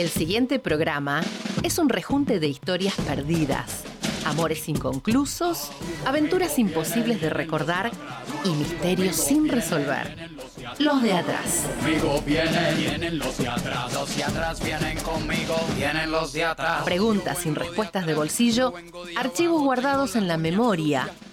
El siguiente programa es un rejunte de historias perdidas, amores inconclusos, aventuras imposibles de recordar y misterios sin resolver. Los de atrás. Conmigo vienen, vienen los de atrás. Los de atrás vienen conmigo, vienen los de atrás. Preguntas sin respuestas de bolsillo, archivos guardados en la memoria,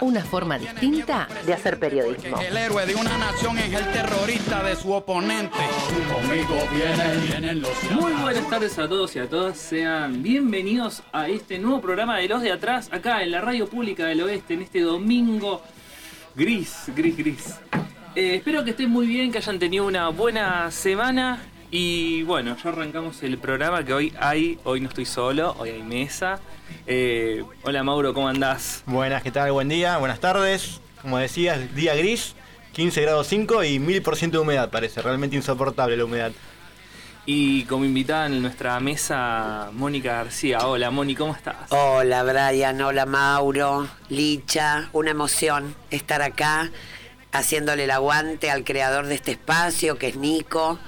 Una forma distinta de hacer periodismo. El héroe de una nación es el terrorista de su oponente. Conmigo vienen, vienen los Muy buenas tardes a todos y a todas, sean bienvenidos a este nuevo programa de Los de Atrás, acá en la Radio Pública del Oeste, en este domingo gris, gris, gris. Eh, espero que estén muy bien, que hayan tenido una buena semana y bueno, ya arrancamos el programa que hoy hay, hoy no estoy solo, hoy hay mesa. Eh, hola Mauro, ¿cómo andás? Buenas, ¿qué tal? Buen día, buenas tardes. Como decías, día gris, 15 grados 5 y 1000% de humedad parece, realmente insoportable la humedad. Y como invitada en nuestra mesa, Mónica García. Hola Moni, ¿cómo estás? Hola Brian, hola Mauro, Licha, una emoción estar acá haciéndole el aguante al creador de este espacio que es Nico.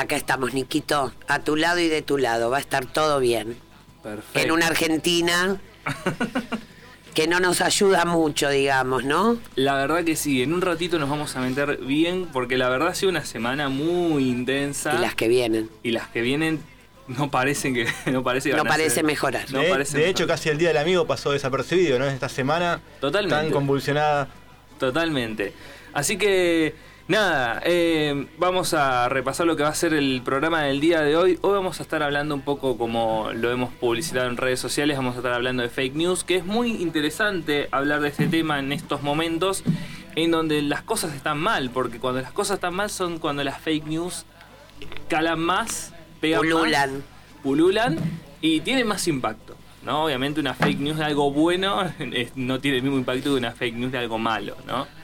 Acá estamos, Niquito, a tu lado y de tu lado, va a estar todo bien. Perfecto. En una Argentina que no nos ayuda mucho, digamos, ¿no? La verdad que sí, en un ratito nos vamos a meter bien porque la verdad ha sido una semana muy intensa Y las que vienen. y las que vienen no parecen que no parece que No van a parece ser- mejorar. No de parece de hecho, casi el día del amigo pasó desapercibido, ¿no? Esta semana Totalmente. tan convulsionada. Totalmente. Así que nada, eh, vamos a repasar lo que va a ser el programa del día de hoy. Hoy vamos a estar hablando un poco como lo hemos publicitado en redes sociales, vamos a estar hablando de fake news, que es muy interesante hablar de este tema en estos momentos en donde las cosas están mal, porque cuando las cosas están mal son cuando las fake news calan más, pegan más, Pululan. pululan y tienen más impacto. ¿no? Obviamente una fake news de algo bueno no tiene el mismo impacto que una fake news de algo malo, ¿no?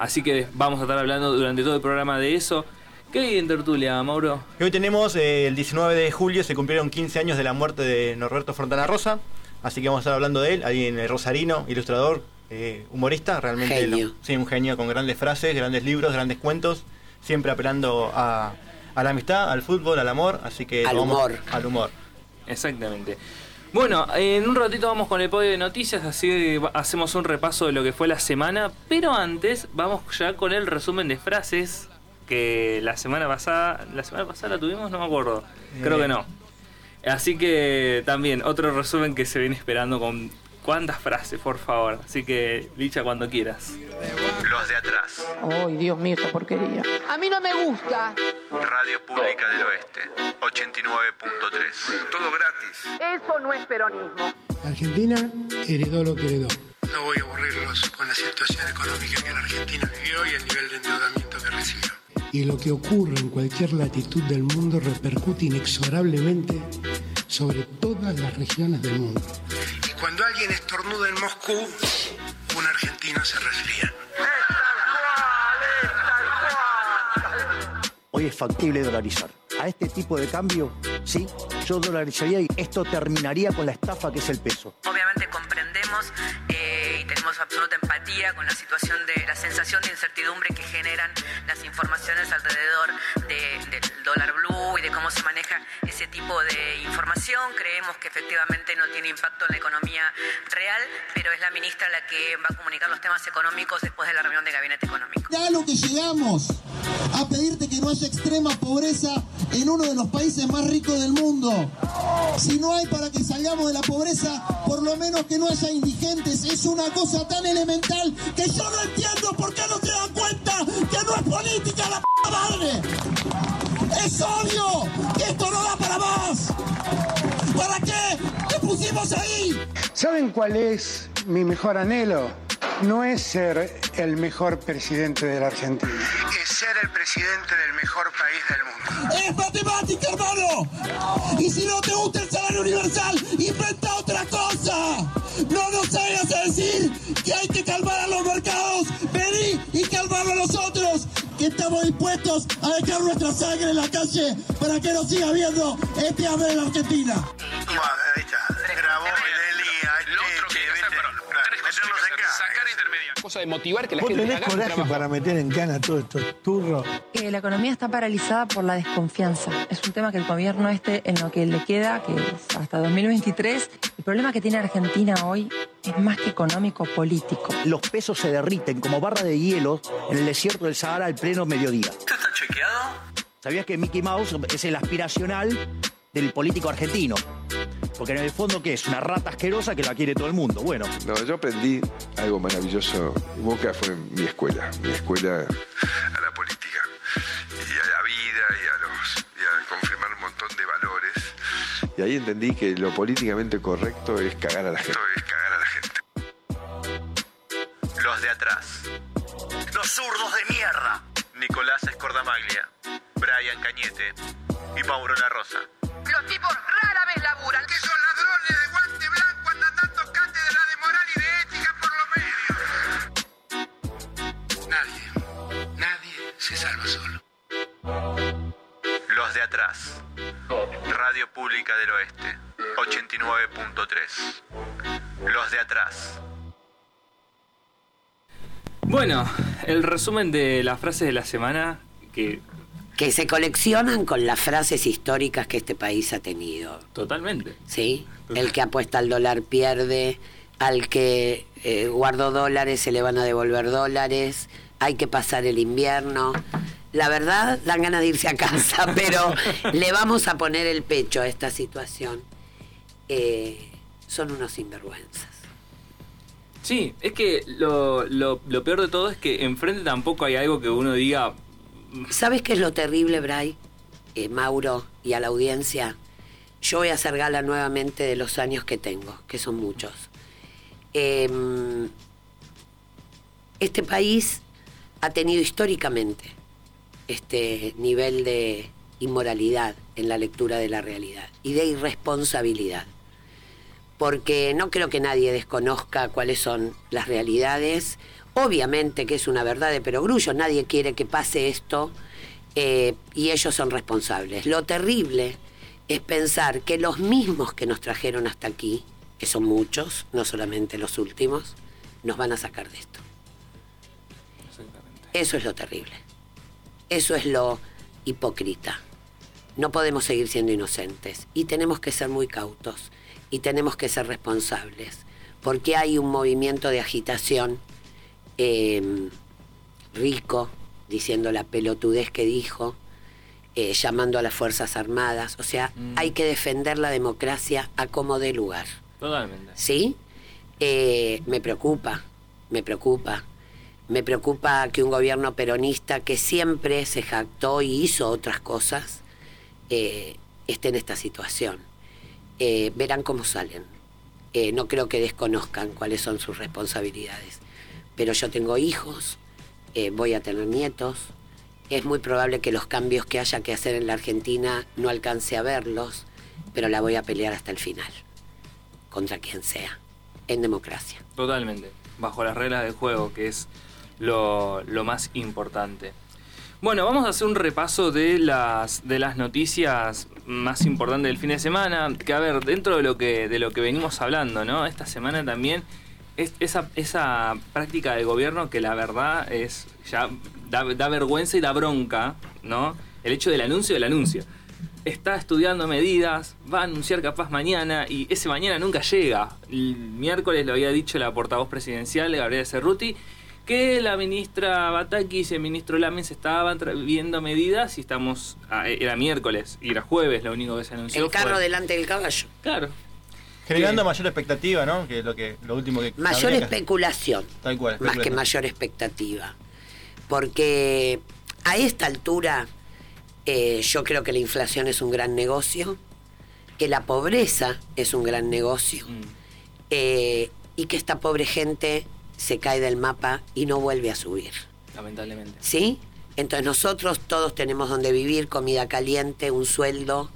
Así que vamos a estar hablando durante todo el programa de eso. ¿Qué hay en tertulia, Mauro? Y hoy tenemos eh, el 19 de julio, se cumplieron 15 años de la muerte de Norberto Fontana Rosa, así que vamos a estar hablando de él, alguien eh, rosarino, ilustrador, eh, humorista, realmente Genio. lo- sí, un genio con grandes frases, grandes libros, grandes cuentos, siempre apelando a, a la amistad, al fútbol, al amor, así que Al vamos- humor. al humor. Exactamente. Bueno, en un ratito vamos con el podio de noticias, así hacemos un repaso de lo que fue la semana, pero antes vamos ya con el resumen de frases que la semana pasada, la semana pasada la tuvimos, no me acuerdo, creo que no. Así que también otro resumen que se viene esperando con cuántas frases, por favor. Así que Licha cuando quieras. Los de atrás. Ay, Dios mío, esta porquería. A mí no me gusta. Radio Pública del Oeste. 89.3. Todo gratis. Eso no es peronismo. Argentina heredó lo que heredó. No voy a aburrirlos con la situación económica que la Argentina vivió y el nivel de endeudamiento que recibió. Y lo que ocurre en cualquier latitud del mundo repercute inexorablemente sobre todas las regiones del mundo. Y cuando alguien estornuda en Moscú, un argentino se resfría. Hoy es factible dolarizar. A este tipo de cambio, sí, yo dolarizaría y esto terminaría con la estafa que es el peso. Obviamente comprendemos eh, y tenemos absoluta con la situación de la sensación de incertidumbre que generan las informaciones alrededor de- del dólar blue y de cómo se maneja ese tipo de información. Creemos que efectivamente no tiene impacto en la economía real, pero es la ministra la que va a comunicar los temas económicos después de la reunión de gabinete económico. Ya lo que llegamos a pedirte que no haya extrema pobreza en uno de los países más ricos del mundo. Si no hay para que salgamos de la pobreza, por lo menos que no haya indigentes. Es una cosa tan elemental que yo no entiendo por qué no se dan cuenta que no es política la p madre. Es obvio que esto no da para más. ¿Para qué? ¿Qué pusimos ahí? ¿Saben cuál es mi mejor anhelo? No es ser el mejor presidente de la Argentina. Es ser el presidente del mejor país del mundo. Es matemática, hermano. Y si no te gusta el salario universal, inventa otra cosa. No nos vayas a decir que hay que calmar a los mercados. Vení y calmarlo a nosotros, que estamos dispuestos a dejar nuestra sangre en la calle para que no siga habiendo este hambre en la Argentina. Ahí está. Cosa de motivar que la ¿Vos gente tenés haga su coraje trabajo. para meter en cana a todos estos turros? Eh, la economía está paralizada por la desconfianza. Es un tema que el gobierno este, en lo que le queda, que es hasta 2023, el problema que tiene Argentina hoy es más que económico, político. Los pesos se derriten como barra de hielo en el desierto del Sahara al pleno mediodía. ¿Esto está chequeado? ¿Sabías que Mickey Mouse es el aspiracional del político argentino? Porque en el fondo, ¿qué es? Una rata asquerosa que la quiere todo el mundo. Bueno, No, yo aprendí algo maravilloso. Boca fue mi escuela, mi escuela a la política y a la vida y a, los, y a confirmar un montón de valores. Y ahí entendí que lo políticamente correcto es cagar a la gente. Es cagar a la gente. Los de atrás. Los zurdos de mierda. Nicolás Escordamaglia, Brian Cañete y Mauro La Rosa. Los tipos rara vez laburan. Que son ladrones de guante blanco andan dando cátedra de moral y de ética por los medios. Nadie, nadie se salva solo. Los de atrás. Radio Pública del Oeste, 89.3. Los de atrás. Bueno, el resumen de las frases de la semana que Que se coleccionan con las frases históricas que este país ha tenido. totalmente. ¿Sí? El que apuesta al dólar pierde, al que eh, guardó dólares se le van a devolver dólares, hay que pasar el invierno. La verdad, dan ganas de irse a casa, pero le vamos a poner el pecho a esta situación. Eh, son unos sinvergüenzas. Sí, es que lo, lo, lo peor de todo es que enfrente tampoco hay algo que uno diga, ¿Sabes qué es lo terrible, Bray? Eh, Mauro y a la audiencia. Yo voy a hacer gala nuevamente de los años que tengo, que son muchos. Em, este país ha tenido históricamente este nivel de inmoralidad en la lectura de la realidad y de irresponsabilidad. Porque no creo que nadie desconozca cuáles son las realidades. Obviamente que es una verdad de perogrullo, nadie quiere que pase esto eh, y ellos son responsables. Lo terrible es pensar que los mismos que nos trajeron hasta aquí, que son muchos, no solamente los últimos, nos van a sacar de esto. Eso es lo terrible. Eso es lo hipócrita. No podemos seguir siendo inocentes y tenemos que ser muy cautos y tenemos que ser responsables porque hay un movimiento de agitación eh, rico diciendo la pelotudez que dijo, eh, llamando a las Fuerzas Armadas. O sea, hay que defender la democracia a como dé lugar. totalmente. ¿Sí? Eh, me preocupa, me preocupa. Me preocupa que un gobierno peronista que siempre se jactó y hizo otras cosas eh, esté en esta situación. Verán cómo salen. No creo que desconozcan cuáles son sus responsabilidades. Pero yo tengo hijos, eh, voy a tener nietos. Es muy probable que los cambios que haya que hacer en la Argentina no alcance a verlos, pero la voy a pelear hasta el final, contra quien sea, en democracia. Totalmente. Bajo las reglas del juego, que es lo, lo más importante. Bueno, vamos a hacer un repaso de las, de las noticias más importantes del fin de semana. Que a ver, dentro de lo que, de lo que venimos hablando, ¿no? Esta semana también es esa, esa práctica del gobierno que la verdad es ya da, da vergüenza y da bronca, ¿no? El hecho del anuncio del anuncio. Está estudiando medidas, va a anunciar capaz mañana y ese mañana nunca llega. El miércoles lo había dicho la portavoz presidencial, Gabriela Cerruti, que la ministra Batakis y el ministro Lames estaban viendo medidas y estamos, era miércoles y era jueves, lo único que se anunció El carro fue- delante del caballo. Claro. Generando mayor expectativa, ¿no? Que lo que lo último que Mayor especulación. Tal cual. más que mayor expectativa. Porque a esta altura eh, yo creo que la inflación es un gran negocio, que la pobreza es un gran negocio eh, y que esta pobre gente se cae del mapa y no vuelve a subir. Lamentablemente. ¿Sí? Entonces nosotros todos tenemos donde vivir, comida caliente, un sueldo.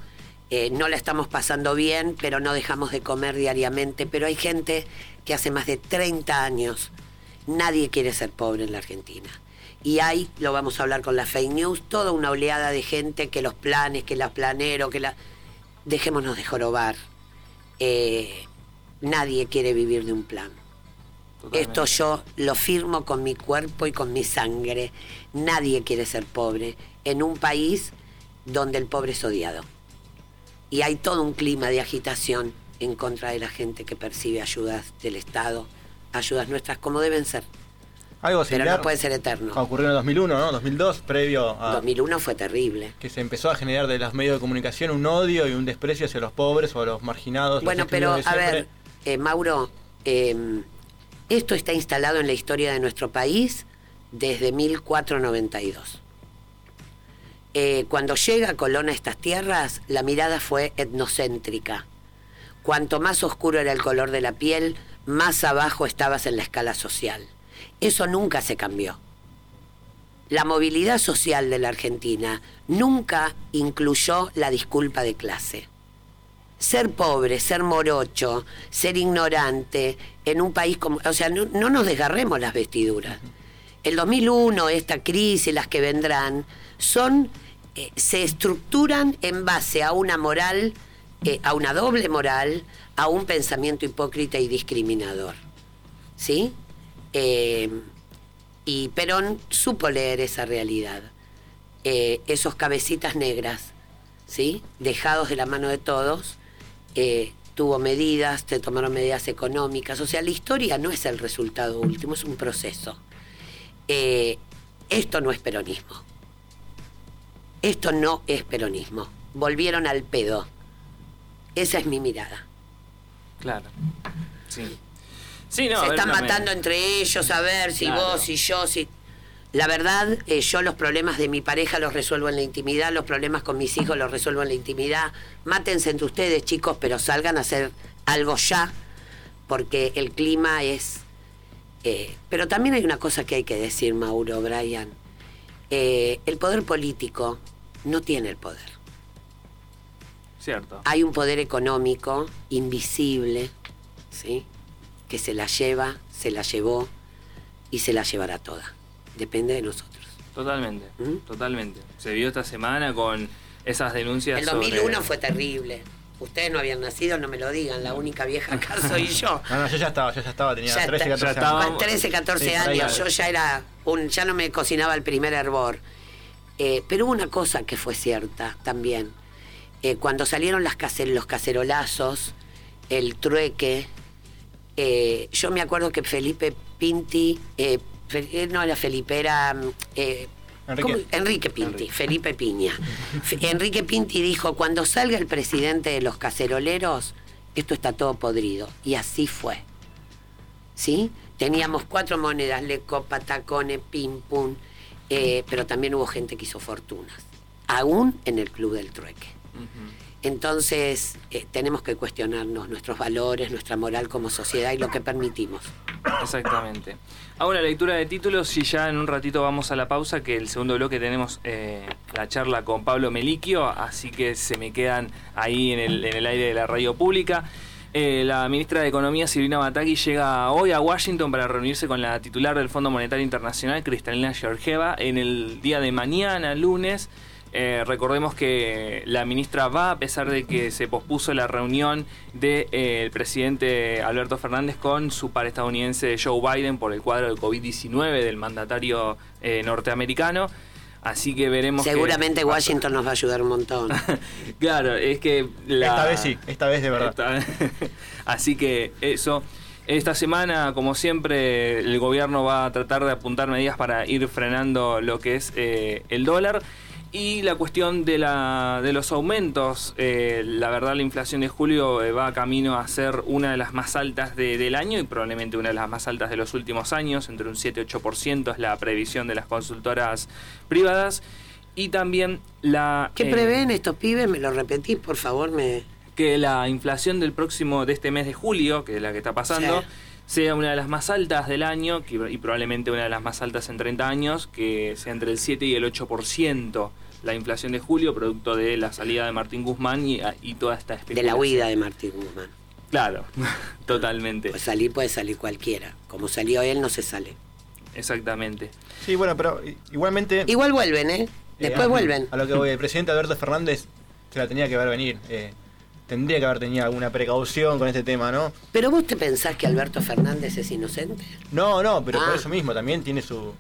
Eh, no la estamos pasando bien, pero no dejamos de comer diariamente. Pero hay gente que hace más de 30 años nadie quiere ser pobre en la Argentina. Y hay, lo vamos a hablar con la fake news, toda una oleada de gente que los planes, que las planero, que la... Dejémonos de jorobar. Eh, nadie quiere vivir de un plan. Esto yo lo firmo con mi cuerpo y con mi sangre. Nadie quiere ser pobre en un país donde el pobre es odiado. Y hay todo un clima de agitación en contra de la gente que percibe ayudas del Estado, ayudas nuestras como deben ser. Algo Pero similar no puede ser eterno. ocurrió en el 2001, ¿no? 2002, previo a 2001 fue terrible. que se empezó a generar de los medios de comunicación un odio y un desprecio hacia los pobres o a los marginados. los Bueno, pero a ver, eh, Mauro, eh, esto está instalado en la historia de nuestro país desde 1492. Eh, cuando llega Colón a estas tierras, la mirada fue etnocéntrica. Cuanto más oscuro era el color de la piel, más abajo estabas en la escala social. Eso nunca se cambió. La movilidad social de la Argentina nunca incluyó la disculpa de clase ser pobre, ser morocho, ser ignorante en un país como... O sea, no, no nos desgarremos las vestiduras. El 2001, esta crisis, las que vendrán, son... eh, se estructuran en base a una moral, eh, a una doble moral, a un pensamiento hipócrita y discriminador. ¿Sí? Eh, y Perón supo leer esa realidad. Esos cabecitas negras, ¿sí? Dejados de la mano de todos, tuvo medidas, se tomaron medidas económicas. O sea, la historia no es el resultado último, es un proceso. Esto no es peronismo. Esto no es peronismo. Volvieron al pedo. Esa es mi mirada. Claro. Sí. Sí, no, Se están me- matando entre ellos a ver si Claro. vos, si yo, si... La verdad, eh, yo los problemas de mi pareja los resuelvo en la intimidad, los problemas con mis hijos los resuelvo en la intimidad. Mátense entre ustedes, chicos, pero salgan a hacer algo ya, porque el clima es... eh, pero también hay una cosa que hay que decir, Mauro, Brian. Eh, el poder político no tiene el poder. Cierto. Hay un poder económico invisible, ¿sí? Que se la lleva, se la llevó y se la llevará toda. Depende de nosotros. Totalmente, ¿Mm? totalmente. Se vio esta semana con esas denuncias El sobre- 2001 fue terrible. Ustedes no habían nacido, no me lo digan. La única vieja acá soy yo. No, no, yo ya estaba, yo ya estaba, tenía Ya 13, está- 14 años. Con 13, 14 Sí, por ahí años, yo ya era un, ya no me cocinaba el primer hervor. Eh, pero hubo una cosa que fue cierta también. Eh, cuando salieron las cacer- los cacerolazos, el trueque, eh, yo me acuerdo que Felipe Pinti, Fe- no era Felipe, era mm, Enrique. Enrique Pinti, Felipe Piña. Enrique Pinti dijo, cuando salga el presidente de los caceroleros, esto está todo podrido. Y así fue. ¿sí? Teníamos cuatro monedas, leco, patacone, pim, pum, eh, pero también hubo gente que hizo fortunas, aún en el Club del Trueque. Entonces, eh, tenemos que cuestionarnos nuestros valores, nuestra moral como sociedad y lo que permitimos. Exactamente. Hago una lectura de títulos y ya en un ratito vamos a la pausa, que el segundo bloque tenemos eh, la charla con Pablo Meliquio, así que se me quedan ahí en el, en el aire de la radio pública. Eh, la ministra de Economía, Silvina Bataki, llega hoy a Washington para reunirse con la titular del Fondo Monetario Internacional, Cristalina Georgieva, en el día de mañana, lunes. Eh, recordemos que la ministra va, a pesar de que se pospuso la reunión del presidente Alberto Fernández con su par estadounidense Joe Biden por el cuadro del COVID-19 del mandatario eh, norteamericano. Así que veremos. que- Seguramente Washington nos va a ayudar un montón. Claro, es que la- Esta vez sí, esta vez de verdad. Esta- Así que eso. Esta semana, como siempre, el gobierno va a tratar de apuntar medidas para ir frenando lo que es eh, el dólar. Y la cuestión de, la, de los aumentos, eh, la verdad la inflación de julio eh, va camino a ser una de las más altas del año y probablemente una de las más altas de los últimos años, entre un 7 y 8% es la previsión de las consultoras privadas. Y también la... ¿Qué prevén estos pibes? ¿Me lo repetís, por favor? me Que la inflación del próximo, de este mes de julio, que es la que está pasando sea una de las más altas del año y probablemente una de las más altas en 30 años, que sea entre el 7 y el 8% la inflación de julio, producto de la salida de Martín Guzmán y, y toda esta especie De la huida de Martín Guzmán. Claro, totalmente. Pues salir puede salir cualquiera. Como salió él, no se sale. Exactamente. Sí, bueno, pero igualmente... Igual vuelven, ¿eh? Después Eh, vuelven. A lo que voy, el presidente Alberto Fernández se la tenía que ver venir. eh, tendría que haber tenido alguna precaución con este tema, ¿no? ¿Pero vos te pensás que Alberto Fernández es inocente? No, no, pero por Ah. eso mismo también tiene su,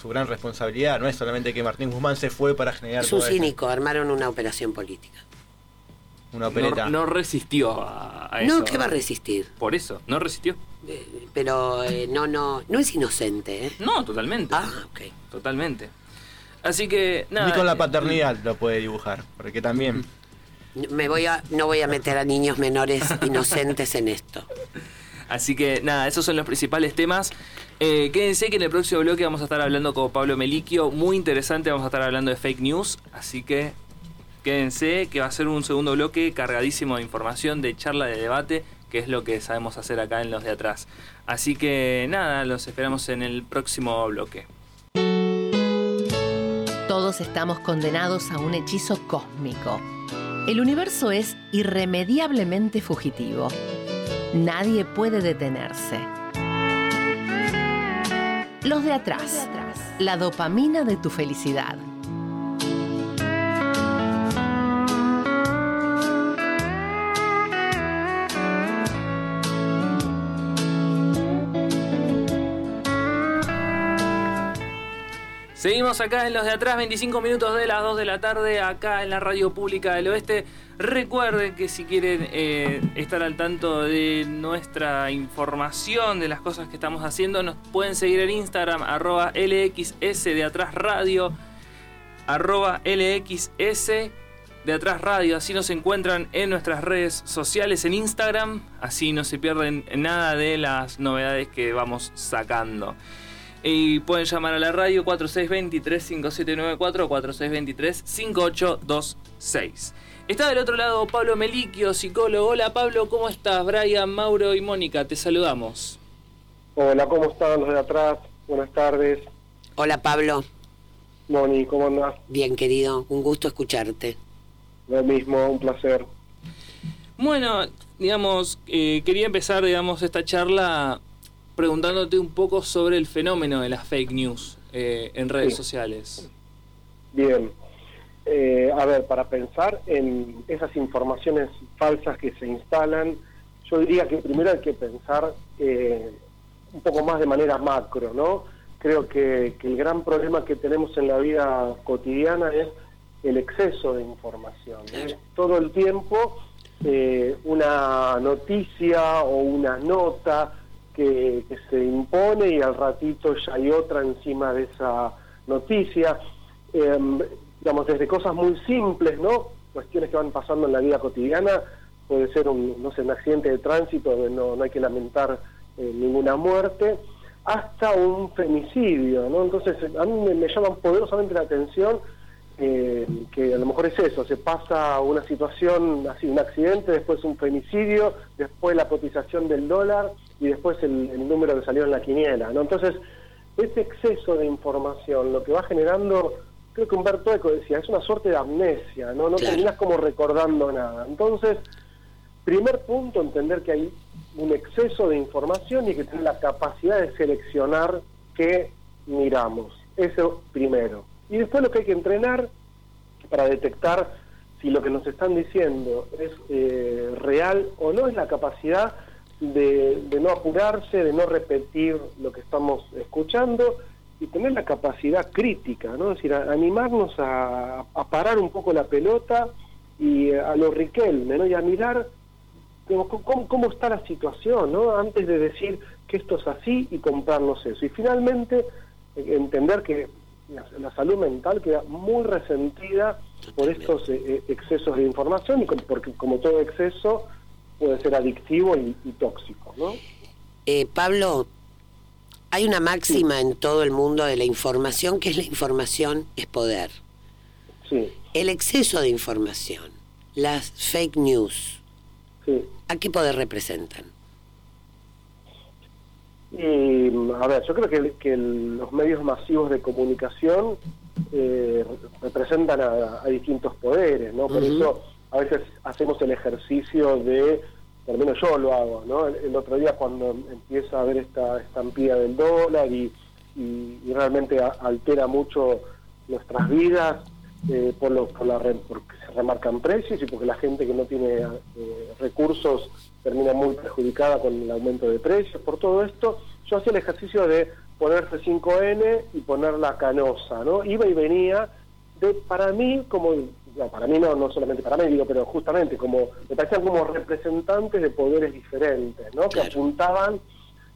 su gran responsabilidad. No es solamente que Martín Guzmán se fue para generar Es un cínico, armaron una operación política. una opereta. No, no resistió a, a eso. No, ¿qué va a resistir? Por eso, no resistió. Pero eh, no, no, no es inocente, ¿eh? No, totalmente. Ah, ok. Totalmente. Así que, nada. Ni con la eh, paternidad lo puede dibujar, porque también... Me voy a, no voy a meter a niños menores inocentes en esto. Así que nada, esos son los principales temas. Eh, quédense que en el próximo bloque vamos a estar hablando con Pablo Meliquio. Muy interesante, vamos a estar hablando de fake news. Así que quédense que va a ser un segundo bloque cargadísimo de información, de charla, de debate, que es lo que sabemos hacer acá en los de atrás. Así que nada, los esperamos en el próximo bloque. Todos estamos condenados a un hechizo cósmico. El universo es irremediablemente fugitivo. Nadie puede detenerse. Los de atrás. La dopamina de tu felicidad. Seguimos acá en los de atrás, 25 minutos de las 2 de la tarde, acá en la Radio Pública del Oeste. Recuerden que si quieren eh, estar al tanto de nuestra información, de las cosas que estamos haciendo, nos pueden seguir en Instagram, arroba LXS de atrás radio, arroba LXS de atrás radio. Así nos encuentran en nuestras redes sociales en Instagram, así no se pierden nada de las novedades que vamos sacando. Y pueden llamar a la radio 4623-5794 4623-5826. Está del otro lado Pablo Meliquio, psicólogo. Hola Pablo, ¿cómo estás? Brian, Mauro y Mónica, te saludamos. Hola, ¿cómo están los de atrás? Buenas tardes. Hola Pablo. Moni, ¿cómo andás? Bien, querido, un gusto escucharte. Lo mismo, un placer. Bueno, digamos, eh, quería empezar, digamos, esta charla preguntándote un poco sobre el fenómeno de las fake news eh, en redes Sí. sociales. Bien. Eh, a ver, para pensar en esas informaciones falsas que se instalan, yo diría que primero hay que pensar eh, un poco más de manera macro, ¿no? Creo que, que el gran problema que tenemos en la vida cotidiana es el exceso de información. ¿eh? Todo el tiempo eh, una noticia o una nota que, se impone y al ratito ya hay otra encima de esa noticia. Em, digamos, desde cosas muy simples, ¿no? Cuestiones que van pasando en la vida cotidiana, puede ser un, no sé, un accidente de tránsito no, no hay que lamentar eh, ninguna muerte, hasta un femicidio, ¿no? Entonces, a mí me, me llama poderosamente la atención eh, que a lo mejor es eso, se pasa una situación así, un accidente, después un femicidio, después la cotización del dólar y después el, el número que salió en la quiniela, ¿no? Entonces, ese exceso de información lo que va generando, creo que Humberto Eco decía, es una suerte de amnesia, ¿no? No Claro. terminas como recordando nada. Entonces, primer punto, entender que hay un exceso de información y que tener la capacidad de seleccionar qué miramos. Eso primero. Y después lo que hay que entrenar para detectar si lo que nos están diciendo es eh, real o no es la capacidad de, de no apurarse, de no repetir lo que estamos escuchando y tener la capacidad crítica, ¿no? Es decir, animarnos a, a parar un poco la pelota y a lo Riquelme, ¿no? Y a mirar cómo, cómo está la situación, ¿no? Antes de decir que esto es así y comprarnos eso. Y finalmente, eh, entender que la, salud mental queda muy resentida por estos eh, eh, excesos de información y porque como todo exceso puede ser adictivo y, tóxico, ¿no? Pablo, hay una máxima en todo el mundo de la información que es la información es poder. Sí. El exceso de información, las fake news, ¿a qué poder representan? Y, a ver, yo creo que, que los medios masivos de comunicación eh, representan a, distintos poderes, ¿no? Por eso a veces hacemos el ejercicio de, al menos yo lo hago, ¿no? El, otro día cuando empieza a ver esta estampida del dólar y, y, realmente altera mucho nuestras vidas eh, por, lo, por la, porque se remarcan precios y porque la gente que no tiene eh, recursos termina muy perjudicada con el aumento de precios. Por todo esto, yo hacía el ejercicio de ponerse 5N y poner la canosa, ¿no? Iba y venía de, para mí, como, no, para mí no, no solamente para mí, digo, pero justamente como, me parecían como representantes de poderes diferentes, ¿no? Que apuntaban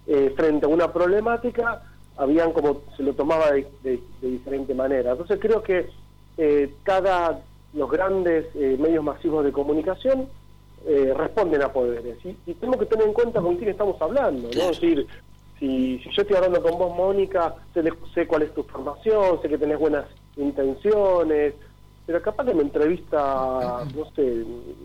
eh, frente a una problemática, habían como, se lo tomaba de, diferente manera. Entonces creo que eh, cada, los grandes eh, medios masivos de comunicación eh, responden a poderes. Y, tenemos que tener en cuenta con quién estamos hablando, ¿no? Es decir, si, yo estoy hablando con vos, Mónica, sé, cuál es tu formación, sé que tenés buenas intenciones, pero capaz que me entrevista, no sé,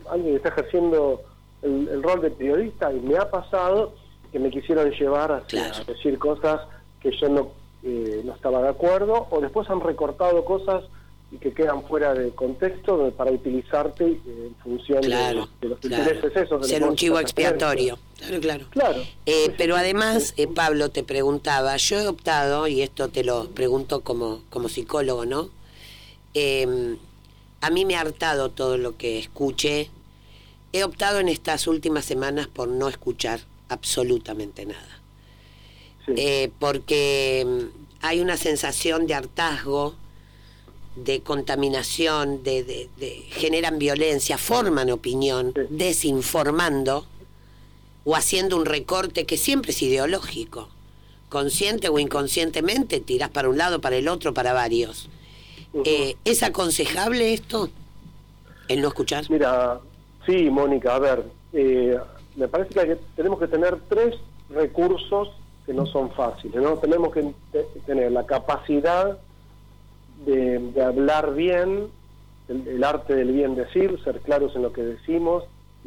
alguien que está ejerciendo el, rol de periodista y me ha pasado que me quisieron llevar a, decir cosas que yo no, eh, no estaba de acuerdo, o después han recortado cosas y que quedan fuera de contexto para utilizarte eh, en función de, los intereses esos. Ser un chivo expiatorio. Claro, claro. claro. Eh, pero además, eh, Pablo, te preguntaba, yo he optado, y esto te lo pregunto como, como psicólogo, ¿no? Em, a mí me ha hartado todo lo que escuché. He optado en estas últimas semanas por no escuchar absolutamente nada. porque em, hay una sensación de hartazgo de contaminación, de, generan violencia, forman opinión, desinformando o haciendo un recorte que siempre es ideológico. Consciente o inconscientemente tiras para un lado, para el otro, para varios. Eh, ¿Es aconsejable esto? El no escuchar. Mira, sí, Mónica, a ver, eh, me parece que tenemos que tener tres recursos que no son fáciles, ¿no? Tenemos que tener la capacidad de, hablar bien, el, arte del bien decir, ser claros en lo que decimos,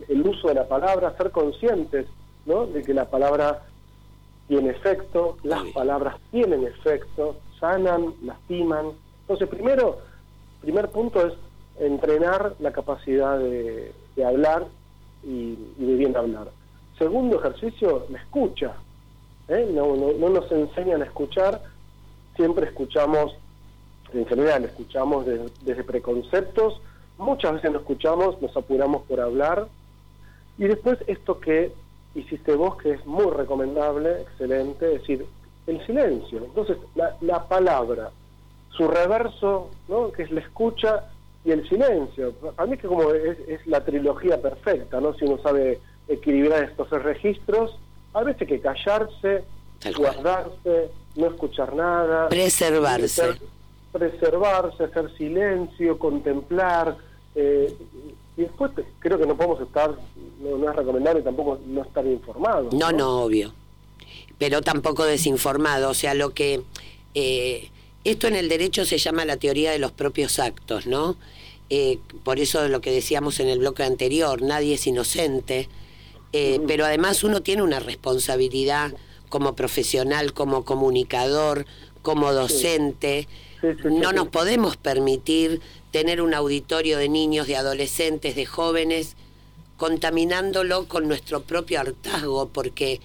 el uso de la palabra, ser conscientes ¿no? de que la palabra tiene efecto, las palabras tienen efecto, sanan, lastiman. Entonces, primero, primer punto es entrenar la capacidad de, hablar y, de bien hablar. Segundo ejercicio, la escucha. ¿eh? No, no, no nos enseñan a escuchar, siempre escuchamos en general escuchamos desde preconceptos, muchas veces no escuchamos, nos apuramos por hablar, y después esto que hiciste vos, que es muy recomendable, excelente, es decir, el silencio. Entonces, la, palabra, su reverso, ¿no? que es la escucha y el silencio. Para mí es que como es, la trilogía perfecta, ¿no? Si uno sabe equilibrar estos registros, a veces hay que callarse, guardarse, no escuchar nada. Preservarse preservarse, hacer silencio, contemplar. Eh, y después creo que no podemos estar, no, es recomendable tampoco no estar informado. No, no, obvio. Pero tampoco desinformado. O sea, lo que. Eh, esto en el derecho se llama la teoría de los propios actos, ¿no? Eh, por eso lo que decíamos en el bloque anterior, nadie es inocente, pero además uno tiene una responsabilidad como profesional, como comunicador, como docente no nos podemos permitir tener un auditorio de niños, de adolescentes, de jóvenes, contaminándolo con nuestro propio hartazgo, porque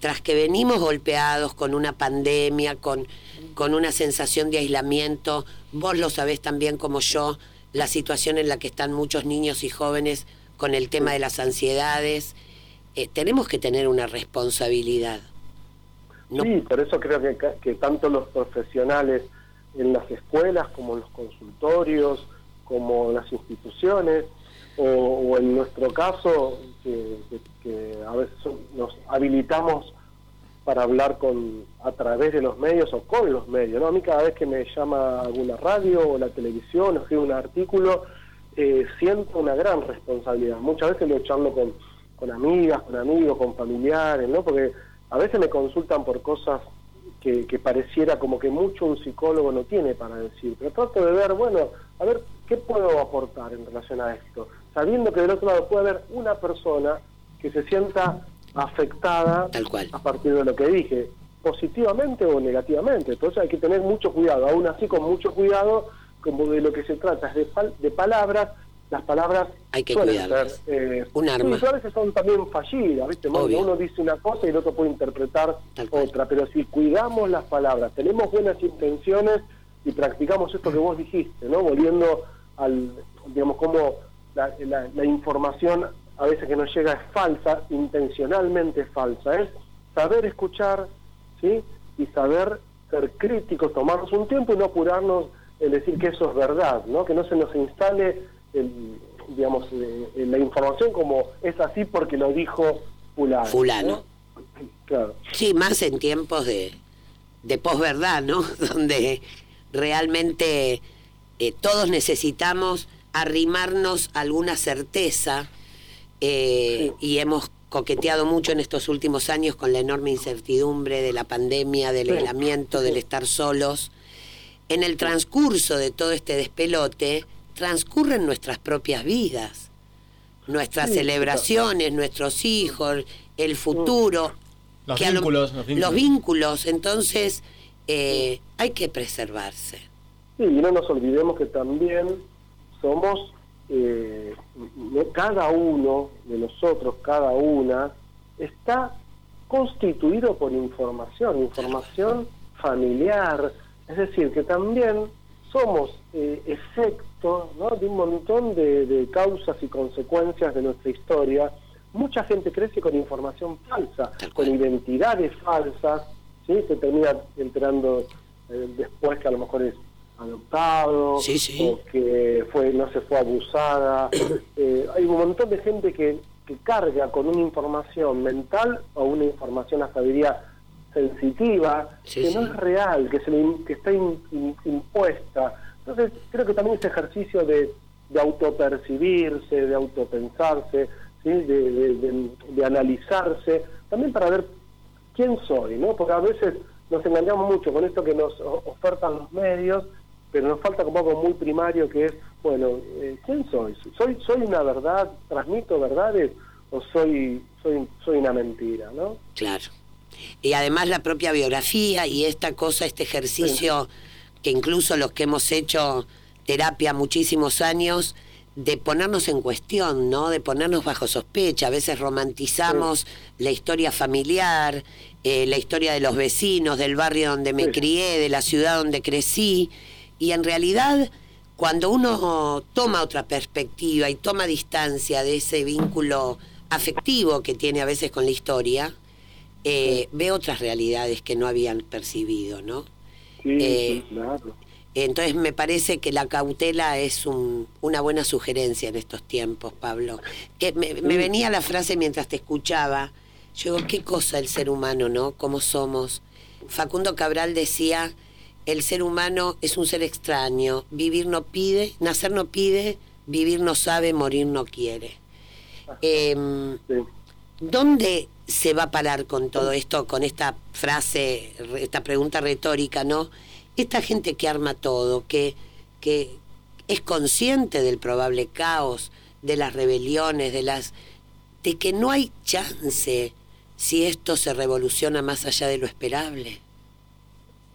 tras que venimos golpeados con una pandemia, con, con una sensación de aislamiento, vos lo sabés también como yo, la situación en la que están muchos niños y jóvenes con el tema de las ansiedades, eh, tenemos que tener una responsabilidad. Sí, por eso creo que, que tanto los profesionales en las escuelas, como en los consultorios, como en las instituciones, o, en nuestro caso, que, a veces nos habilitamos para hablar con a través de los medios o con los medios. ¿no? A mí cada vez que me llama alguna radio o la televisión o escribo un artículo, eh, siento una gran responsabilidad. Muchas veces lo charlo con, con amigas, con amigos, con familiares, ¿no? porque a veces me consultan por cosas que, que, pareciera como que mucho un psicólogo no tiene para decir, pero trato de ver, bueno, a ver, ¿qué puedo aportar en relación a esto? Sabiendo que del otro lado puede haber una persona que se sienta afectada Tal cual. a partir de lo que dije, positivamente o negativamente. Entonces hay que tener mucho cuidado, aún así con mucho cuidado, como de lo que se trata es de, de palabras las palabras hay que cuidarlas. Eh, un arma. a veces son también fallidas, ¿viste? Uno dice una cosa y el otro puede interpretar otra, pero si cuidamos las palabras, tenemos buenas intenciones y practicamos esto que vos dijiste, ¿no? Volviendo al, digamos, como la, la, información a veces que nos llega es falsa, intencionalmente falsa, es saber escuchar, ¿sí? Y saber ser críticos, tomarnos un tiempo y no apurarnos en decir que eso es verdad, ¿no? Que no se nos instale el, digamos, eh, la información como es así porque lo dijo fulano. Fulano. Claro. Sí, más en tiempos de, de posverdad, ¿no? Donde realmente eh, todos necesitamos arrimarnos a alguna certeza eh, y hemos coqueteado mucho en estos últimos años con la enorme incertidumbre de la pandemia, del aislamiento, del estar solos. En el transcurso de todo este despelote, transcurren nuestras propias vidas, nuestras celebraciones, nuestros hijos, el futuro. Los vínculos, los vínculos. entonces eh, hay que preservarse. Sí, y no nos olvidemos que también somos, eh, cada uno de nosotros, cada una, está constituido por información, información familiar, es decir, que también somos eh, efecto de un montón de, causas y consecuencias de nuestra historia. Mucha gente crece con información falsa, con identidades falsas, ¿sí? se termina enterando eh, después que a lo mejor es adoptado o que fue no se fue abusada. Eh, hay un montón de gente que, que carga con una información mental o una información hasta diría sensitiva, que no es real, que, se que está impuesta. Entonces, creo que también ese ejercicio de, de autopercibirse, de autopensarse, ¿sí? de, de, analizarse, también para ver quién soy, ¿no? Porque a veces nos engañamos mucho con esto que nos ofertan los medios, pero nos falta como algo muy primario que es, bueno, eh, ¿quién soy? ¿Soy soy una verdad, transmito verdades o soy soy soy una mentira, ¿no? Claro y además la propia biografía y esta cosa, este ejercicio que incluso los que hemos hecho terapia muchísimos años, de ponernos en cuestión, ¿no? De ponernos bajo sospecha. A veces romantizamos la historia familiar, eh, la historia de los vecinos, del barrio donde me crié, de la ciudad donde crecí. Y en realidad, cuando uno toma otra perspectiva y toma distancia de ese vínculo afectivo que tiene a veces con la historia, eh, ve otras realidades que no habían percibido, ¿no? Sí, claro. Entonces me parece que la cautela es una buena sugerencia en estos tiempos, Pablo. Que me, venía la frase mientras te escuchaba. Yo digo, qué cosa el ser humano, ¿no? ¿Cómo somos? Facundo Cabral decía, el ser humano es un ser extraño. Vivir no pide, nacer no pide, vivir no sabe, morir no quiere. Eh, ¿Dónde se va a parar con todo esto, con esta frase, esta pregunta retórica, ¿no? Esta gente que arma todo, que, que es consciente del probable caos, de las rebeliones, de las de que no hay chance si esto se revoluciona más allá de lo esperable.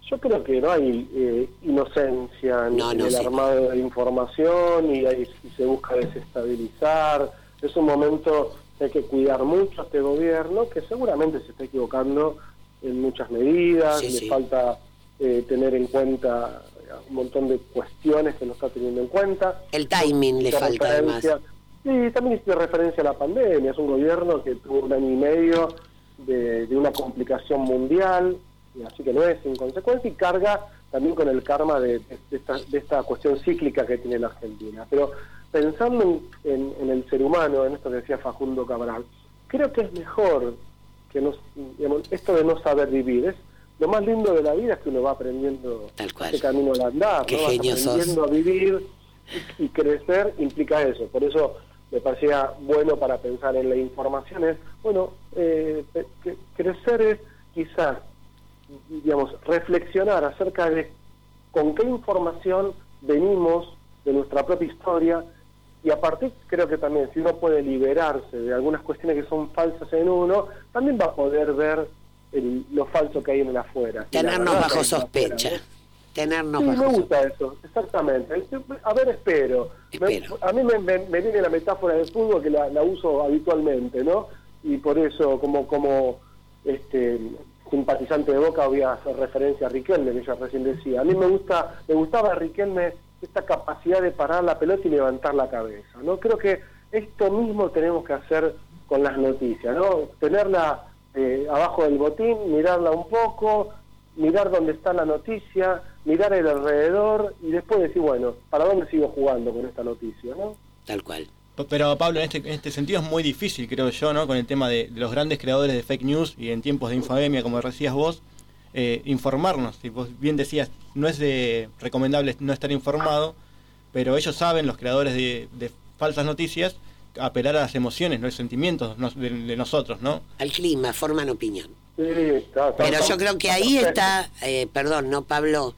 Yo creo que no hay eh, inocencia en, el armado de información y, ahí, se busca desestabilizar. Es un momento hay que cuidar mucho a este gobierno, que seguramente se está equivocando en muchas medidas, le falta eh, tener en cuenta un montón de cuestiones que no está teniendo en cuenta. El timing le falta además. Sí, también de referencia a la pandemia, es un gobierno que tuvo un año y medio de, una complicación mundial, y así que no es en consecuencia, y carga también con el karma de, esta, de esta cuestión cíclica que tiene la Argentina. Pero pensando en, en el ser humano, en esto que decía Facundo Cabral, creo que es mejor que nos, digamos, esto de no saber vivir. Es lo más lindo de la vida es que uno va aprendiendo ese camino al andar, Qué ¿no? Vas genio sos. aprendiendo a vivir y, y crecer implica eso. Por eso me parecía bueno para pensar en la información es, bueno, eh, que- crecer es quizás, digamos, reflexionar acerca de con qué información venimos de nuestra propia historia y aparte creo que también si uno puede liberarse de algunas cuestiones que son falsas en uno, también va a poder ver el- lo falso que hay en el afuera. Tenernos bajo afuera, sospecha. ¿no? Tenernos Sí, bajo me sospecha. gusta eso, exactamente. A ver, espero. Me- a mí me, me- me viene la metáfora del fútbol que la, la uso habitualmente, ¿no? Y por eso, como como este simpatizante de Boca, voy a hacer referencia a Riquelme, que ella recién decía. A mí me gusta, me gustaba a Riquelme esta capacidad de parar la pelota y levantar la cabeza, ¿no? Creo que esto mismo tenemos que hacer con las noticias, ¿no? Tenerla eh, abajo del botín, mirarla un poco, mirar dónde está la noticia, mirar el alrededor y después decir, bueno, ¿para dónde sigo jugando con esta noticia? ¿no? Tal cual. Pero Pablo, en este, en este sentido es muy difícil, creo yo, ¿no? Con el tema de, de los grandes creadores de fake news y en tiempos de infodemia, como decías vos, eh, informarnos. Y vos bien decías, no es de recomendable no estar informado, pero ellos saben, los creadores de, de falsas noticias, apelar a las emociones, no los sentimientos de, de nosotros, ¿no? Al clima, forman opinión. Sí, está- está- Pero yo creo que está ahí está, eh, perdón, no Pablo,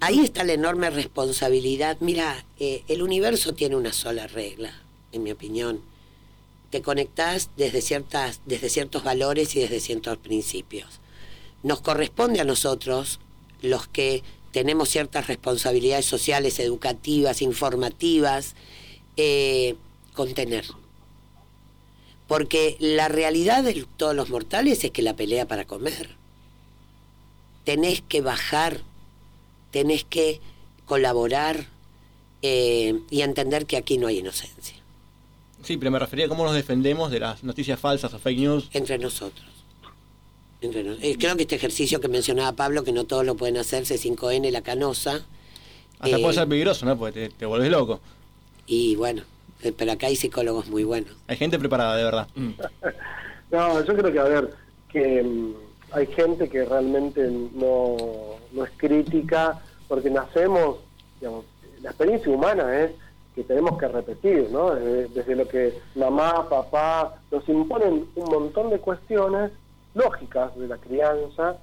ahí está la enorme responsabilidad. Mira, eh, el universo tiene una sola regla, en mi opinión. Te conectás desde, ciertas, desde ciertos valores y desde ciertos principios. Nos corresponde a nosotros, los que tenemos ciertas responsabilidades sociales, educativas, informativas, eh, contener. Porque la realidad de todos los mortales es que la pelea para comer. Tenés que bajar, tenés que colaborar eh, y entender que aquí no hay inocencia. Sí, pero me refería a cómo nos defendemos de las noticias falsas o fake news. Entre nosotros. Eh, creo que este ejercicio que mencionaba Pablo, que no todos lo pueden hacer, C5N, la canosa. Hasta eh, puede ser peligroso, ¿no? Porque te, te volvés loco. Y bueno, eh, pero acá hay psicólogos muy buenos. Hay gente preparada, de verdad. No, yo creo que, a ver, que mm, hay gente que realmente no, no es crítica, porque nacemos, digamos, la experiencia humana es que tenemos que repetir, ¿no? Desde, desde lo que mamá, papá nos imponen un montón de cuestiones lógicas de la crianza,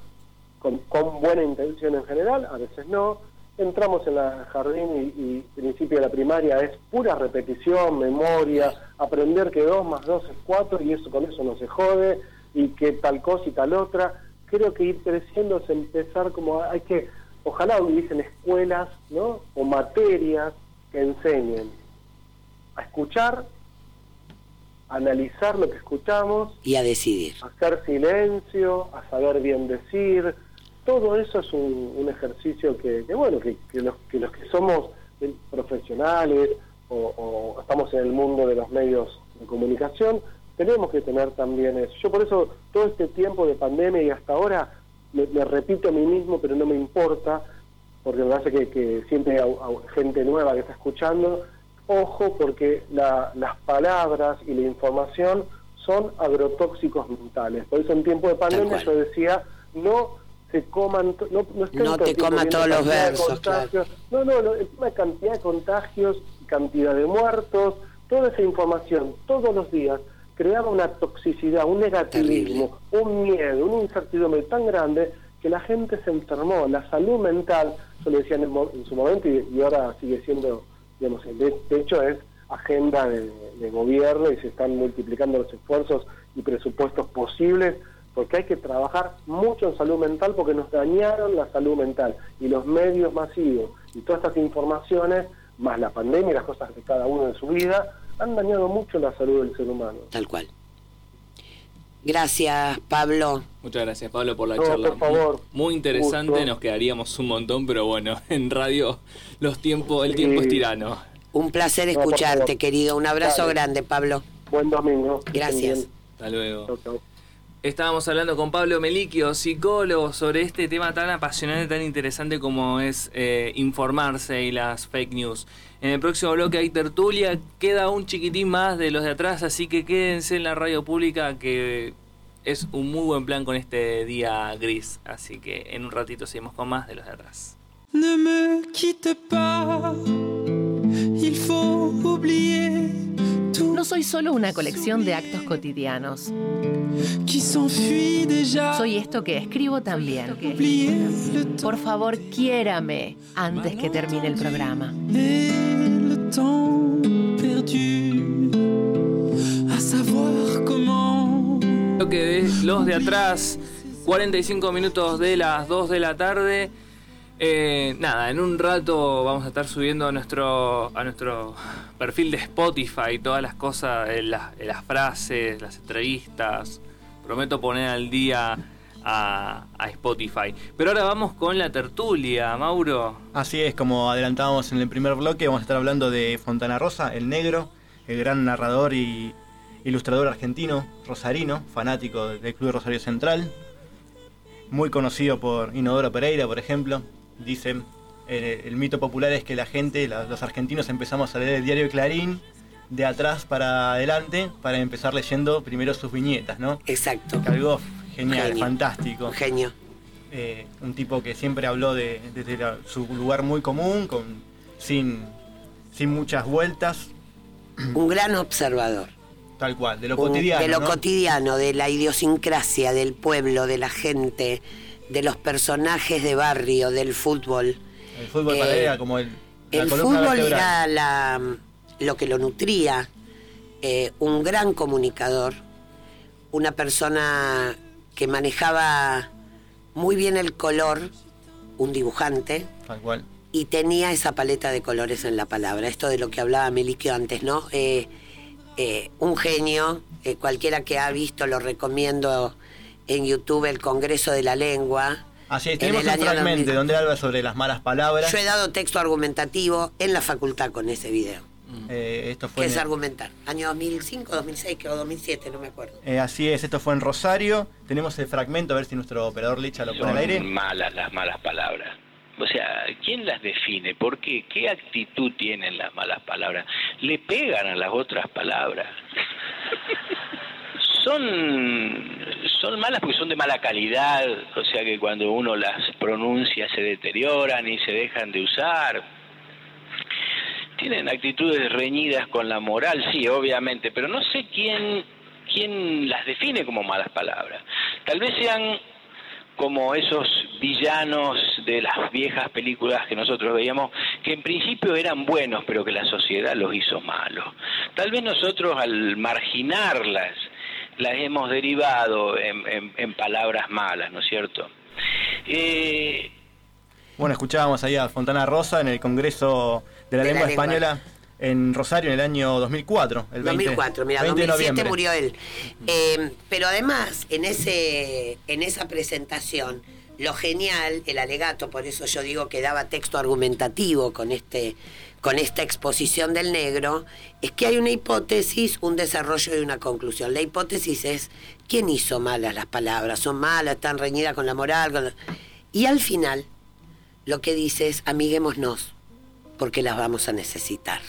con, con buena intención en general, a veces no. Entramos en la jardín y, principio de la primaria es pura repetición, memoria, aprender que 2 más 2 es 4 y eso con eso no se jode, y que tal cosa y tal otra. Creo que ir creciendo es empezar como hay que, ojalá hubiesen escuelas, ¿no? O materias que enseñen a escuchar, a analizar lo que escuchamos, Y a decidir. hacer silencio, a saber bien decir, todo eso es un, un ejercicio que, que, bueno, que, que los, que los que somos profesionales o, o estamos en el mundo de los medios de comunicación, tenemos que tener también eso. Yo por eso todo este tiempo de pandemia y hasta ahora me, me repito a mí mismo, pero no me importa, porque me parece que, que siempre hay gente nueva que está escuchando, ojo porque la- las palabras y la información son agrotóxicos mentales. Por eso en tiempo de pandemia yo decía, no se coman, no, no, estén No te comas todos los versos. No, no, no, tema de cantidad de contagios, cantidad de muertos, toda esa información todos los días creaba una toxicidad, un negativismo, un miedo, una incertidumbre tan grande que la gente se enfermó. La salud mental, yo lo decía en, el en su momento y, y ahora sigue siendo, digamos, de, de hecho es agenda de, de gobierno y se están multiplicando los esfuerzos y presupuestos posibles porque hay que trabajar mucho en salud mental porque nos dañaron la salud mental y los medios masivos y todas estas informaciones, más la pandemia y las cosas de cada uno en su vida, han dañado mucho la salud del ser humano. Tal cual. Gracias, Pablo. Muchas gracias, Pablo, por la No, charla. por favor. Muy interesante, Gusto. nos quedaríamos un montón, pero bueno, en radio los tiempos, el tiempo es tirano. Un placer escucharte, querido. Un abrazo Dale. grande, Pablo. Buen domingo. Gracias. Hasta luego. Chau, chau. Estábamos hablando con Pablo Meliquio, psicólogo, sobre este tema tan apasionante, tan interesante como es eh, informarse y las fake news. En el próximo bloque hay tertulia, queda un chiquitín más de los de atrás, así que quédense en la radio pública que es un muy buen plan con este día gris. Así que en un ratito seguimos con más de los de atrás. Ne me soy solo una colección de actos cotidianos. Soy esto que escribo también. Por favor, quiérame antes que termine el programa. Lo que de los de atrás, 45 minutos de las 2 de la tarde. Eh, nada, en un rato vamos a estar subiendo a nuestro, a nuestro perfil de Spotify todas las cosas, eh, las, las frases, las entrevistas. Prometo poner al día a, a, Spotify. Pero ahora vamos con la tertulia, Mauro. Así es, como adelantábamos en el primer bloque, vamos a estar hablando de Fontana Rosa, el negro, el gran narrador y ilustrador argentino, rosarino, fanático del Club Rosario Central. Muy conocido por Inodoro Pereira, por ejemplo, dicen, el, el, mito popular es que la gente, la, los argentinos empezamos a leer el diario Clarín de atrás para adelante para empezar leyendo primero sus viñetas, ¿no? Exacto. Algo genial, Genio. fantástico. Genio. Eh, un tipo que siempre habló de, desde la- su lugar muy común, con, sin, sin muchas vueltas, Un gran observador. tal cual, de lo Un- cotidiano. de lo ¿no? cotidiano, de la idiosincrasia del pueblo, de la gente, de los personajes de barrio, del fútbol. El fútbol Eh, como el, la El fútbol vertebral. era la- lo que lo nutría, eh, un gran comunicador, una persona que manejaba muy bien el color, un dibujante, Tal cual. y tenía esa paleta de colores en la palabra. Esto de lo que hablaba Meliquio antes, ¿no? Eh, eh, un genio, eh, cualquiera que ha visto, lo recomiendo en YouTube, el Congreso de la Lengua. Así es, en tenemos el un año fragmento 2000. donde habla sobre las malas palabras. Yo he dado texto argumentativo en la facultad con ese video. Eh, esto fue ¿Qué en- es argumentar? Año 2005, 2006, creo, 2007, no me acuerdo. eh, así es, esto fue en Rosario. Tenemos el fragmento, a ver si nuestro operador Licha lo pone al aire. Son malas las malas palabras. O sea, ¿quién las define? ¿Por qué? ¿Qué actitud tienen las malas palabras? ¿Le pegan a las otras palabras? Son, son malas porque son de mala calidad, o sea que cuando uno las pronuncia se deterioran y se dejan de usar. Tienen actitudes reñidas con la moral, sí, obviamente, pero no sé quién, quién las define como malas palabras. Tal vez sean como esos villanos de las viejas películas que nosotros veíamos, que en principio eran buenos, pero que la sociedad los hizo malos. Tal vez nosotros al marginarlas, las hemos derivado en, en- en palabras malas, ¿no es cierto? Eh, Bueno, escuchábamos ahí a Fontana Rosa en el Congreso de la De la Lengua Lengua. Española en Rosario en el año 2004. El 20, 2004, mira, 20 de 2007 noviembre. murió él. Eh, pero además, en, ese, en esa presentación, lo genial, el alegato, por eso yo digo que daba texto argumentativo con, este, con esta exposición del negro, es que hay una hipótesis, un desarrollo y una conclusión. La hipótesis es, ¿quién hizo malas las palabras? ¿Son malas? ¿Están reñidas con la moral? con Y al final, lo que dice es, amiguémonos, porque las vamos a necesitar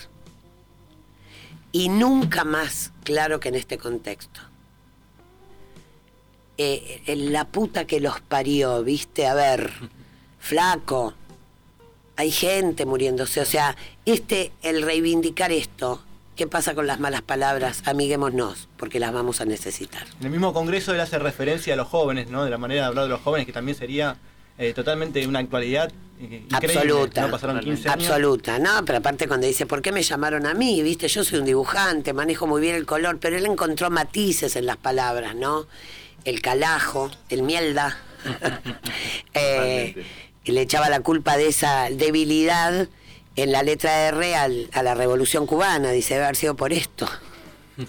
y nunca más claro que en este contexto. Eh, la puta que los parió, viste, a ver, flaco, hay gente muriéndose, o sea, este, el reivindicar esto, ¿qué pasa con las malas palabras? Amiguémonos, porque las vamos a necesitar. En el mismo Congreso él hace referencia a los jóvenes, ¿no? De la manera de hablar de los jóvenes, que también sería eh, totalmente una actualidad eh. Absoluta. ¿no? Pasaron 15 años. Absoluta, no, pero aparte cuando dice, ¿por qué me llamaron a mí? Viste, yo soy un dibujante, manejo muy bien el color, pero él encontró matices en las palabras, ¿no? El calajo, el mielda. Eh, le echaba la culpa de esa debilidad en la letra R al- a la revolución cubana, dice, debe haber sido por esto.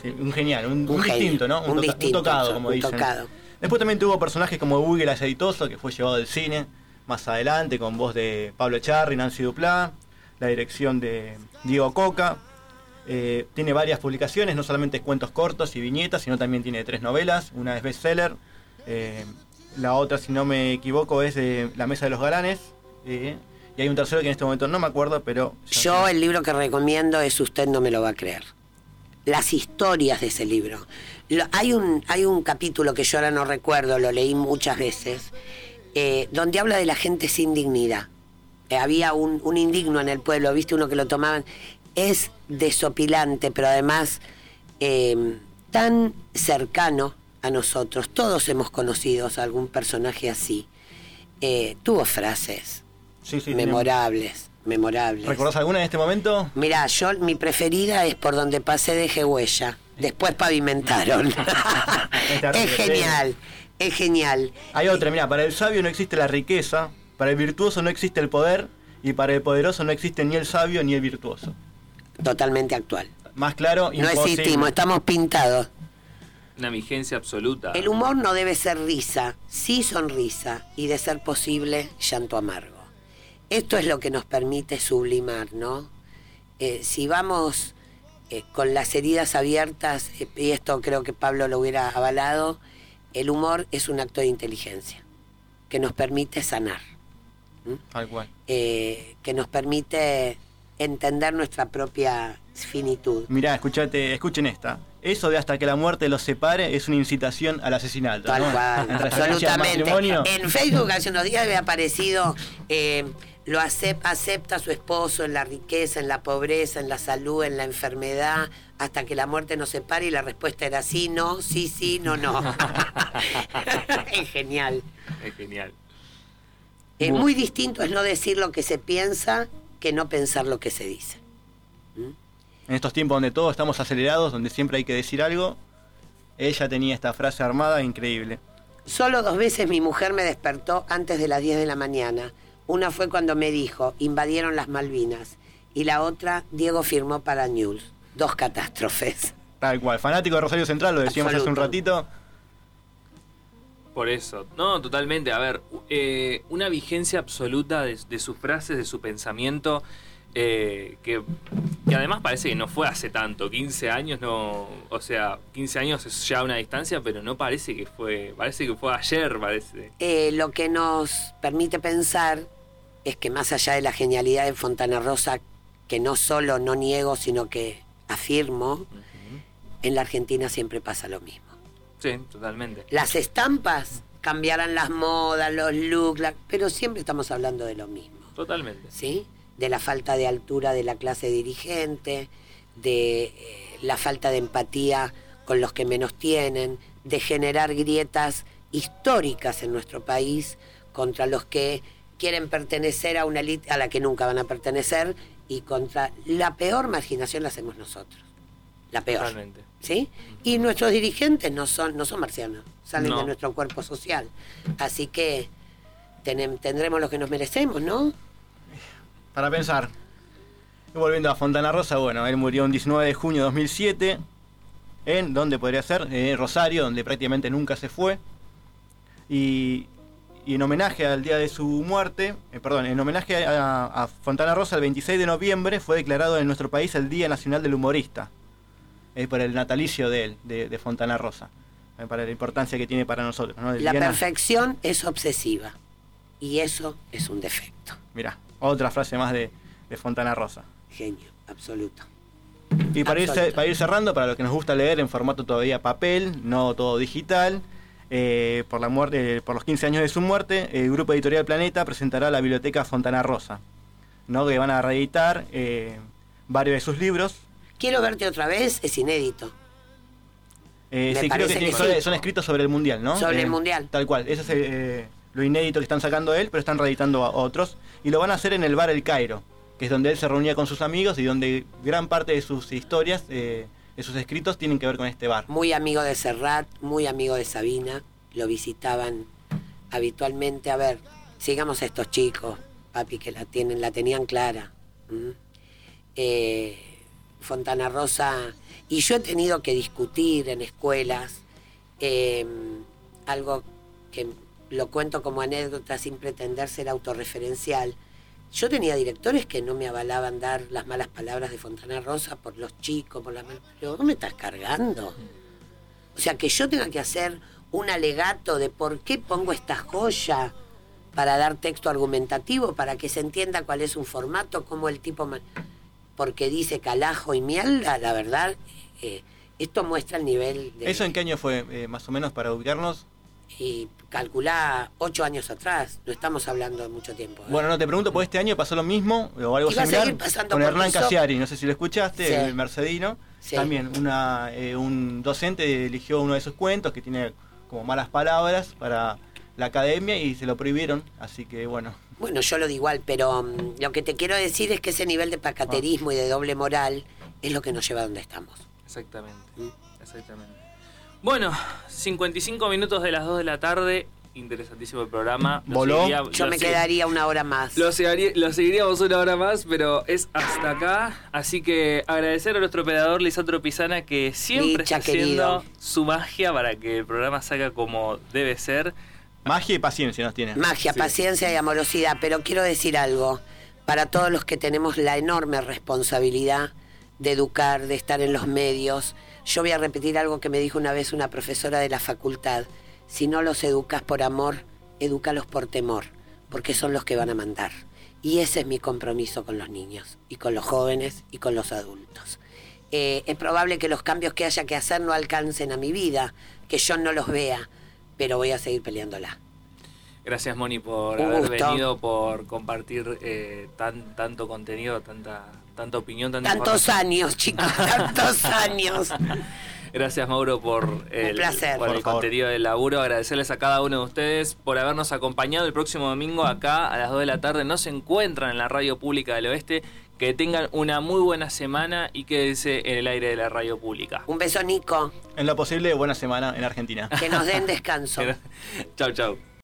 Sí, un genial, un, Un un genio, distinto, ¿no? un toca- distinto, tocado, como un dicen. tocado. Después también tuvo personajes como Hugo el Aceitoso, que fue llevado del cine más adelante, con voz de Pablo Charri, Nancy Duplá, la dirección de Diego Coca. Eh, tiene varias publicaciones, no solamente cuentos cortos y viñetas, sino también tiene tres novelas. Una es bestseller, Eh, la otra, si no me equivoco, es de La Mesa de los Galanes. eh, y hay un tercero que en este momento no me acuerdo, pero... Yo el libro que recomiendo es Usted no me lo va a creer. Las historias de ese libro. Lo- hay, un, hay un capítulo que yo ahora no recuerdo, lo leí muchas veces, eh, donde habla de la gente sin dignidad. Había un, un indigno en el pueblo, viste uno que lo tomaban. Es desopilante, pero además eh, tan cercano a nosotros. Todos hemos conocido a algún personaje así. Eh, tuvo frases Sí, sí, memorables, memorables. ¿Recordás alguna en este momento? Mirá, yo mi preferida es por donde pasé dejé huella. Después pavimentaron. es genial, es genial. Hay otra, mira, para el sabio no existe la riqueza, para el virtuoso no existe el poder y para el poderoso no existe ni el sabio ni el virtuoso. Totalmente actual. Más claro, No imposible. existimos, estamos pintados. Una vigencia absoluta. El humor no debe ser risa, sí sonrisa y de ser posible llanto amargo. Esto es lo que nos permite sublimar, ¿no? Eh, si vamos eh, con las heridas abiertas, eh, y esto creo que Pablo lo hubiera avalado, el humor es un acto de inteligencia que nos permite sanar, Tal cual. eh, que nos permite entender nuestra propia finitud. Mirá, escuchate, escuchen esta. Eso de hasta que la muerte los separe es una incitación al asesinato. Tal ¿no? cual, En absolutamente. En Facebook hace unos días había aparecido, eh, lo acep- acepta a su esposo en la riqueza, en la pobreza, en la salud, en la enfermedad, hasta que la muerte nos separe y la respuesta era sí, no, sí, sí, no, no. es genial. Es genial. Es muy distinto es no decir lo que se piensa que no pensar lo que se dice. En estos tiempos donde todos estamos acelerados, donde siempre hay que decir algo, ella tenía esta frase armada increíble. Solo dos veces mi mujer me despertó antes de las 10 de la mañana. Una fue cuando me dijo, invadieron las Malvinas. Y la otra, Diego firmó para News. Dos catástrofes. Tal cual. Fanático de Rosario Central, lo decíamos hace un ratito. Por eso. No, totalmente. A ver, eh, una vigencia absoluta de, de sus frases, de su pensamiento, eh, que, que además parece que no fue hace tanto. 15 años no. O sea, 15 años es ya una distancia, pero no parece que fue. Parece que fue ayer, parece. Eh, lo que nos permite pensar es que más allá de la genialidad de Fontana Rosa, que no solo no niego, sino que afirmo, en la Argentina siempre pasa lo mismo. Sí, totalmente. Las estampas cambiarán las modas, los looks, la- pero siempre estamos hablando de lo mismo. Totalmente. ¿sí? De la falta de altura de la clase dirigente, de eh, la falta de empatía con los que menos tienen, de generar grietas históricas en nuestro país contra los que quieren pertenecer a una élite a la que nunca van a pertenecer y contra la peor marginación la hacemos nosotros. La peor. Totalmente. ¿Sí? Y nuestros dirigentes no son, no son marcianos, salen No. de nuestro cuerpo social. Así que tendremos lo que nos merecemos, ¿no? Para pensar. Y volviendo a Fontana Rosa, bueno, él murió un 19 de junio de 2007. ¿En dónde podría ser? En Rosario, donde prácticamente nunca se fue. Y, y en homenaje al día de su muerte, eh, perdón, en homenaje a, a Fontana Rosa, el 26 de noviembre fue declarado en nuestro país el Día Nacional del Humorista. Es por el natalicio de él, de, de Fontana Rosa. Para la importancia que tiene para nosotros. La perfección es obsesiva y eso es un defecto. Mirá, otra frase más de, de Fontana Rosa. Genio, absoluto. Y para ir, para ir cerrando, para los que nos gusta leer en formato todavía papel, no todo digital, eh, por, la muerte, por los 15 años de su muerte, el Grupo Editorial Planeta presentará la Biblioteca Fontana Rosa, ¿no? que van a reeditar eh, varios de sus libros. Quiero verte otra vez, es inédito. Eh, sí, creo que, son, sí. son escritos sobre el Mundial, ¿no? Sobre el Eh, Mundial. Tal cual, ese es eh, lo inédito que están sacando él, pero están reeditando a otros. Y lo van a hacer en el bar El Cairo, que es donde él se reunía con sus amigos y donde gran parte de sus historias, de sus escritos, tienen que ver con este bar. Muy amigo de Serrat, muy amigo de Sabina, lo visitaban habitualmente. A ver, sigamos a estos chicos, papi, que la tienen, la tenían clara. ¿m? Eh, Fontana Rosa, y yo he tenido que discutir en escuelas eh, algo que lo cuento como anécdota sin pretender ser autorreferencial. Yo tenía directores que no me avalaban dar las malas palabras de Fontana Rosa por los chicos, por las mal- Pero vos me estás cargando. O sea, que yo tenga que hacer un alegato de por qué pongo esta joya para dar texto argumentativo, para que se entienda cuál es un formato, cómo el tipo... Porque dice calajo y mierda, la verdad, eh, esto muestra el nivel de... ¿Eso en qué año fue, eh, más o menos, para ubicarnos? Y calculá ocho años atrás, no estamos hablando de mucho tiempo. ¿eh? Bueno, no te pregunto, porque este año pasó lo mismo, o algo Y va a similar, con Hernán Casiari, no sé si lo escuchaste, Sí. el mercedino. Sí. También una, eh, un docente eligió uno de sus cuentos que tiene como malas palabras para la academia y se lo prohibieron, así que bueno. Bueno, yo lo digo igual, pero mm, lo que te quiero decir es que ese nivel de pacaterismo y de doble moral es lo que nos lleva a donde estamos. Exactamente. Exactamente. Bueno, 55 minutos de las 2 de la tarde. Interesantísimo el programa. Voló. seguiría- Yo me quedaría una hora más. Lo, seguiría- lo seguiríamos una hora más, pero es hasta acá. Así que agradecer a nuestro operador Lisandro Pisana que siempre Licha, está haciendo su magia para que el programa salga como debe ser. Magia y paciencia nos tiene. Magia, Sí. paciencia y amorosidad. Pero quiero decir algo para todos los que tenemos la enorme responsabilidad de educar, de estar en los medios. Yo voy a repetir algo que me dijo una vez una profesora de la facultad. Si no los educas por amor, edúcalos por temor, porque son los que van a mandar. Y ese es mi compromiso con los niños, y con los jóvenes, y con los adultos. Eh, es probable que los cambios que haya que hacer no alcancen a mi vida, que yo no los vea, pero voy a seguir peleándola. Gracias, Moni, por Un haber gusto. venido, por compartir eh, tan, tanto contenido, tanta, tanta opinión, tanta Tantos años, chicos, tantos años. Gracias, Mauro, por el, placer. por Por el contenido del laburo. Agradecerles a cada uno de ustedes por habernos acompañado el próximo domingo acá a las 2 de la tarde. Nos encuentran en la Radio Pública del Oeste. Que tengan una muy buena semana y quédense en el aire de la Radio Pública. Un beso, Nico. En lo posible, buena semana en Argentina. Que nos den descanso. chau, chau.